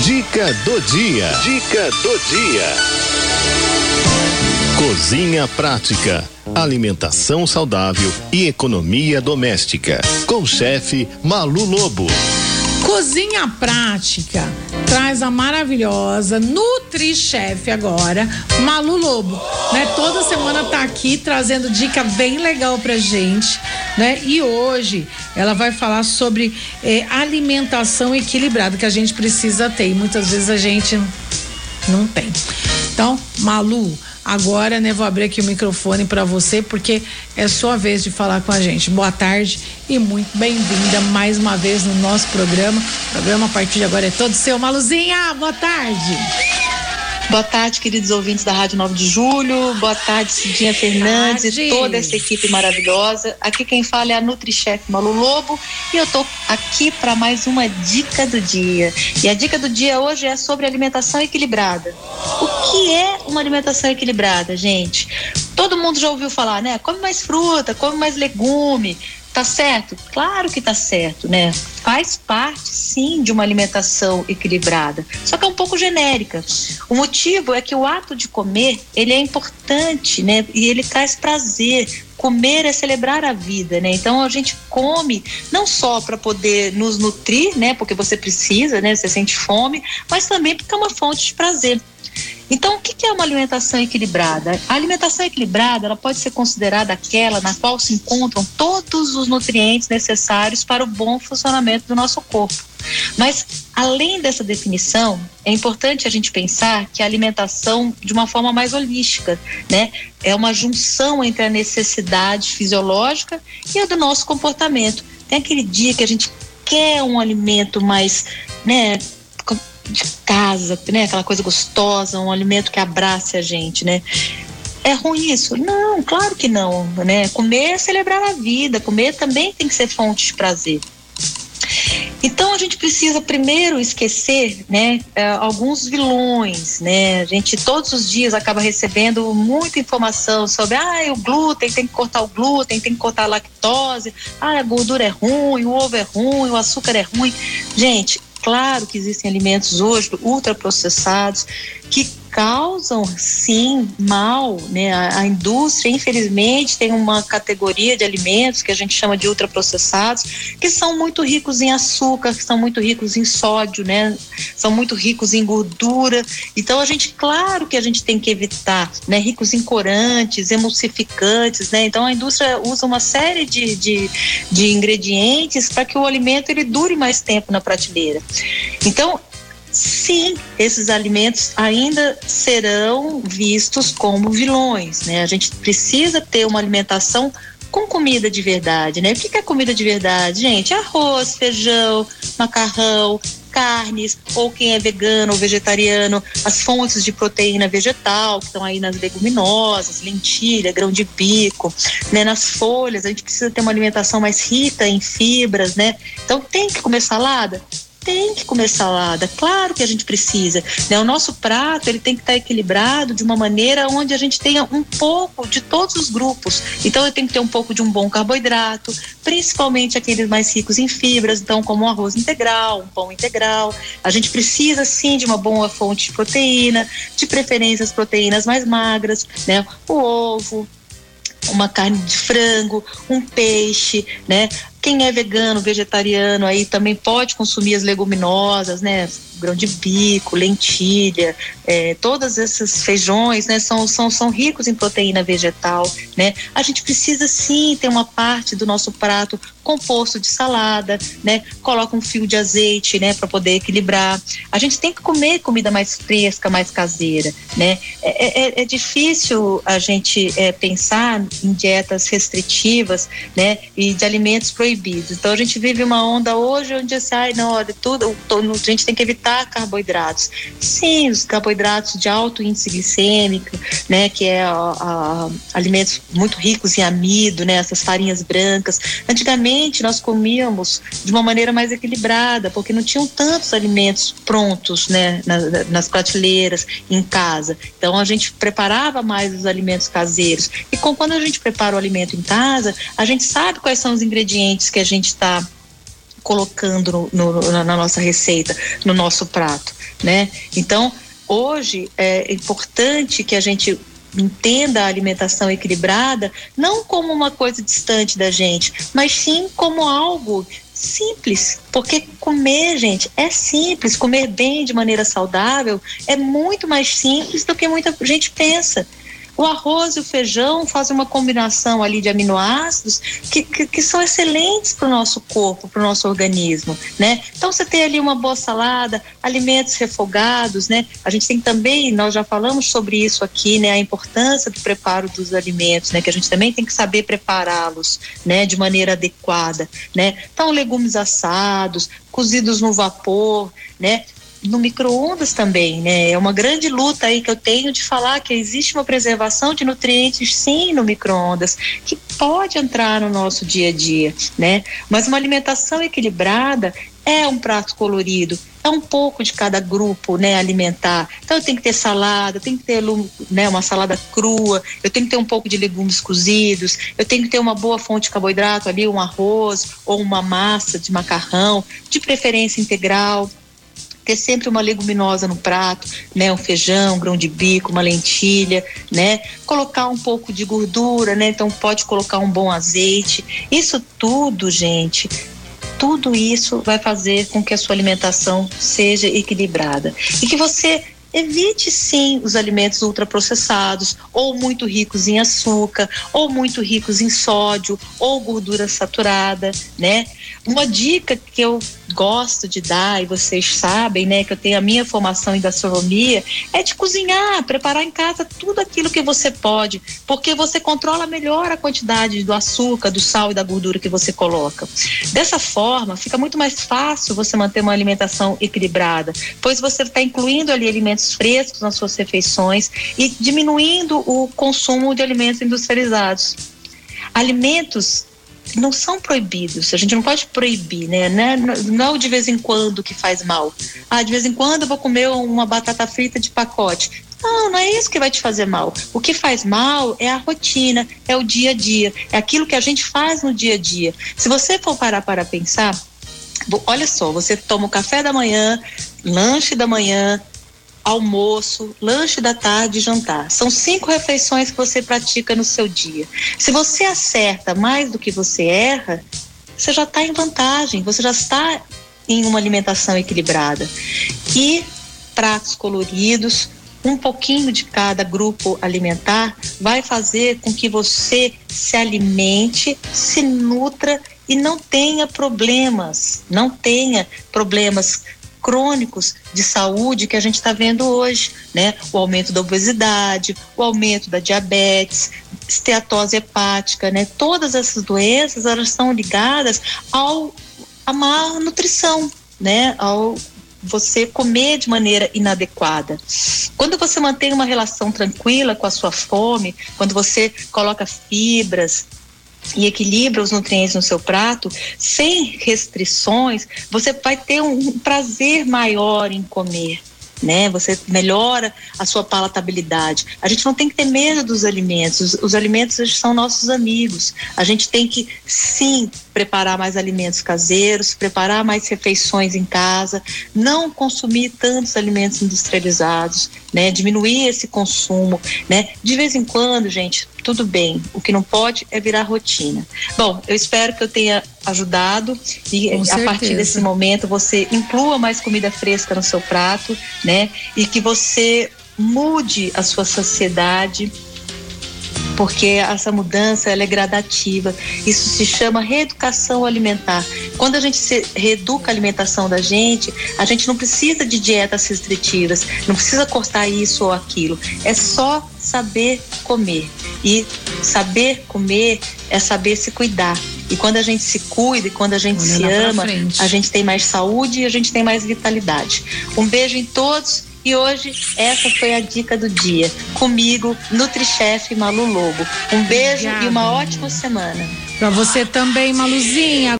Dica do dia. Dica do dia. Cozinha prática, alimentação saudável e economia doméstica. Com o chefe Malu Lobo. Cozinha prática traz a maravilhosa NutriChef agora, Malu Lobo, né? Toda semana tá aqui trazendo dica bem legal pra gente, né? E hoje ela vai falar sobre eh, alimentação equilibrada que a gente precisa ter e muitas vezes a gente não tem. Então, Malu, Agora, né, vou abrir aqui o microfone para você porque é sua vez de falar com a gente. Boa tarde e muito bem-vinda mais uma vez no nosso programa. O programa a partir de agora é todo seu. Maluzinha, boa tarde. Boa tarde, queridos ouvintes da Rádio 9 de Julho. Boa tarde, Cidinha Fernandes tarde. e toda essa equipe maravilhosa. Aqui quem fala é a NutriChef Malu Lobo e eu tô aqui para mais uma dica do dia. E a dica do dia hoje é sobre alimentação equilibrada. O que é uma alimentação equilibrada, gente? Todo mundo já ouviu falar, né? Come mais fruta, come mais legume. Tá certo? Claro que tá certo, né? Faz parte, sim, de uma alimentação equilibrada, só que é um pouco genérica. O motivo é que o ato de comer, ele é importante, né? E ele traz prazer. Comer é celebrar a vida, né? Então a gente come não só para poder nos nutrir, né? Porque você precisa, né? Você sente fome, mas também porque é uma fonte de prazer. Então, o que é uma alimentação equilibrada? A alimentação equilibrada ela pode ser considerada aquela na qual se encontram todos os nutrientes necessários para o bom funcionamento do nosso corpo. Mas, além dessa definição, é importante a gente pensar que a alimentação, de uma forma mais holística, né, é uma junção entre a necessidade fisiológica e a do nosso comportamento. Tem aquele dia que a gente quer um alimento mais, né, de casa, né? Aquela coisa gostosa, um alimento que abrace a gente, né? É ruim isso? Não, claro que não, né? Comer é celebrar a vida, comer também tem que ser fonte de prazer. Então a gente precisa primeiro esquecer, né, eh, alguns vilões, né? A gente todos os dias acaba recebendo muita informação sobre, ah, o glúten tem que cortar o glúten, tem que cortar a lactose, ah, a gordura é ruim, o ovo é ruim, o açúcar é ruim. Gente, Claro que existem alimentos hoje ultraprocessados que causam sim mal, né? A, a, indústria, infelizmente, tem uma categoria de alimentos que a gente chama de ultraprocessados, que são muito ricos em açúcar, que são muito ricos em sódio, né? São muito ricos em gordura. Então a gente, claro que a gente tem que evitar, né? Ricos em corantes, emulsificantes, né? Então a indústria usa uma série de, de, de ingredientes para que o alimento ele dure mais tempo na prateleira. Então sim, esses alimentos ainda serão vistos como vilões, né? A gente precisa ter uma alimentação com comida de verdade, né? O que é comida de verdade, gente? Arroz, feijão, macarrão, carnes, ou quem é vegano ou vegetariano, as fontes de proteína vegetal, que estão aí nas leguminosas, lentilha, grão de bico, né? Nas folhas, a gente precisa ter uma alimentação mais rica em fibras, né? Então tem que comer salada? Tem que comer salada, claro que a gente precisa. Né? O nosso prato ele tem que estar equilibrado de uma maneira onde a gente tenha um pouco de todos os grupos. Então eu tenho que ter um pouco de um bom carboidrato, principalmente aqueles mais ricos em fibras, então como um arroz integral, um pão integral. A gente precisa sim de uma boa fonte de proteína, de preferência as proteínas mais magras, né? O ovo, uma carne de frango, um peixe, né? Quem é vegano, vegetariano, aí também pode consumir as leguminosas, né? grão de bico, lentilha, é, todos esses feijões, né, são, são, são ricos em proteína vegetal, né? A gente precisa sim ter uma parte do nosso prato composto de salada, né? Coloca um fio de azeite, né, para poder equilibrar. A gente tem que comer comida mais fresca, mais caseira, né? É, é, é difícil a gente é, pensar em dietas restritivas, né, e de alimentos proibidos. Então a gente vive uma onda hoje onde assim, ai, não, olha, tudo, a gente tem que evitar carboidratos. Sim, os carboidratos de alto índice glicêmico, né, que é a, a, alimentos muito ricos em amido, né, essas farinhas brancas. Antigamente nós comíamos de uma maneira mais equilibrada, porque não tinham tantos alimentos prontos, né, nas, nas prateleiras em casa. Então a gente preparava mais os alimentos caseiros. E com, quando a gente prepara o alimento em casa, a gente sabe quais são os ingredientes que a gente está colocando no, no, na nossa receita, no nosso prato, né? Então, hoje é importante que a gente entenda a alimentação equilibrada não como uma coisa distante da gente, mas sim como algo simples, porque comer, gente, é simples, comer bem de maneira saudável é muito mais simples do que muita gente pensa. O arroz e o feijão fazem uma combinação ali de aminoácidos que, que, que são excelentes para o nosso corpo, para o nosso organismo, né? Então você tem ali uma boa salada, alimentos refogados, né? A gente tem também, nós já falamos sobre isso aqui, né? A importância do preparo dos alimentos, né? Que a gente também tem que saber prepará-los, né? De maneira adequada, né? Então legumes assados, cozidos no vapor, né? No micro-ondas também, né? É uma grande luta aí que eu tenho de falar que existe uma preservação de nutrientes sim no micro-ondas, que pode entrar no nosso dia a dia, né? Mas uma alimentação equilibrada é um prato colorido, é um pouco de cada grupo, né, alimentar. Então eu tenho que ter salada, eu tenho que ter né, uma salada crua, eu tenho que ter um pouco de legumes cozidos, eu tenho que ter uma boa fonte de carboidrato ali, um arroz ou uma massa de macarrão, de preferência integral ter sempre uma leguminosa no prato, né, um feijão, um grão de bico, uma lentilha, né, colocar um pouco de gordura, né, então pode colocar um bom azeite. Isso tudo, gente, tudo isso vai fazer com que a sua alimentação seja equilibrada. E que você evite sim os alimentos ultraprocessados, ou muito ricos em açúcar, ou muito ricos em sódio, ou gordura saturada, né? Uma dica que eu gosto de dar, e vocês sabem, né, que eu tenho a minha formação em gastronomia, é de cozinhar, preparar em casa tudo aquilo que você pode, porque você controla melhor a quantidade do açúcar, do sal e da gordura que você coloca. Dessa forma, fica muito mais fácil você manter uma alimentação equilibrada, pois você está incluindo ali alimentos frescos nas suas refeições e diminuindo o consumo de alimentos industrializados. Alimentos não são proibidos. A gente não pode proibir, né? Não é de vez em quando que faz mal. Ah, de vez em quando eu vou comer uma batata frita de pacote. Não, não é isso que vai te fazer mal. O que faz mal é a rotina, é o dia a dia, é aquilo que a gente faz no dia a dia. Se você for parar para pensar, olha só, você toma o café da manhã, lanche da manhã, almoço, lanche da tarde e jantar. São cinco refeições que você pratica no seu dia. Se você acerta mais do que você erra, você já está em vantagem, você já está em uma alimentação equilibrada. E pratos coloridos, um pouquinho de cada grupo alimentar, vai fazer com que você se alimente, se nutra e não tenha problemas, não tenha problemas crônicos de saúde que a gente está vendo hoje, né? O aumento da obesidade, o aumento da diabetes, esteatose hepática, né? Todas essas doenças elas estão ligadas ao a má nutrição, né? Ao você comer de maneira inadequada. Quando você mantém uma relação tranquila com a sua fome, quando você coloca fibras, e equilibra os nutrientes no seu prato, sem restrições, você vai ter um prazer maior em comer. Né? Você melhora a sua palatabilidade. A gente não tem que ter medo dos alimentos. Os, os alimentos são nossos amigos. A gente tem que sim preparar mais alimentos caseiros, preparar mais refeições em casa, não consumir tantos alimentos industrializados, né? Diminuir esse consumo, né? De vez em quando, gente, tudo bem. O que não pode é virar rotina. Bom, eu espero que eu tenha ajudado e a partir desse momento você inclua mais comida fresca no seu prato, né? E que você mude a sua sociedade porque essa mudança ela é gradativa. Isso se chama reeducação alimentar. Quando a gente se reeduca a alimentação da gente, a gente não precisa de dietas restritivas, não precisa cortar isso ou aquilo. É só saber comer. E saber comer é saber se cuidar. E quando a gente se cuida e quando a gente Olha se ama, a gente tem mais saúde e a gente tem mais vitalidade. Um beijo em todos e hoje essa foi a dica do dia. Comigo, NutriChef Malu Lobo. Um beijo Obrigada. e uma ótima semana. Para você também, Maluzinha.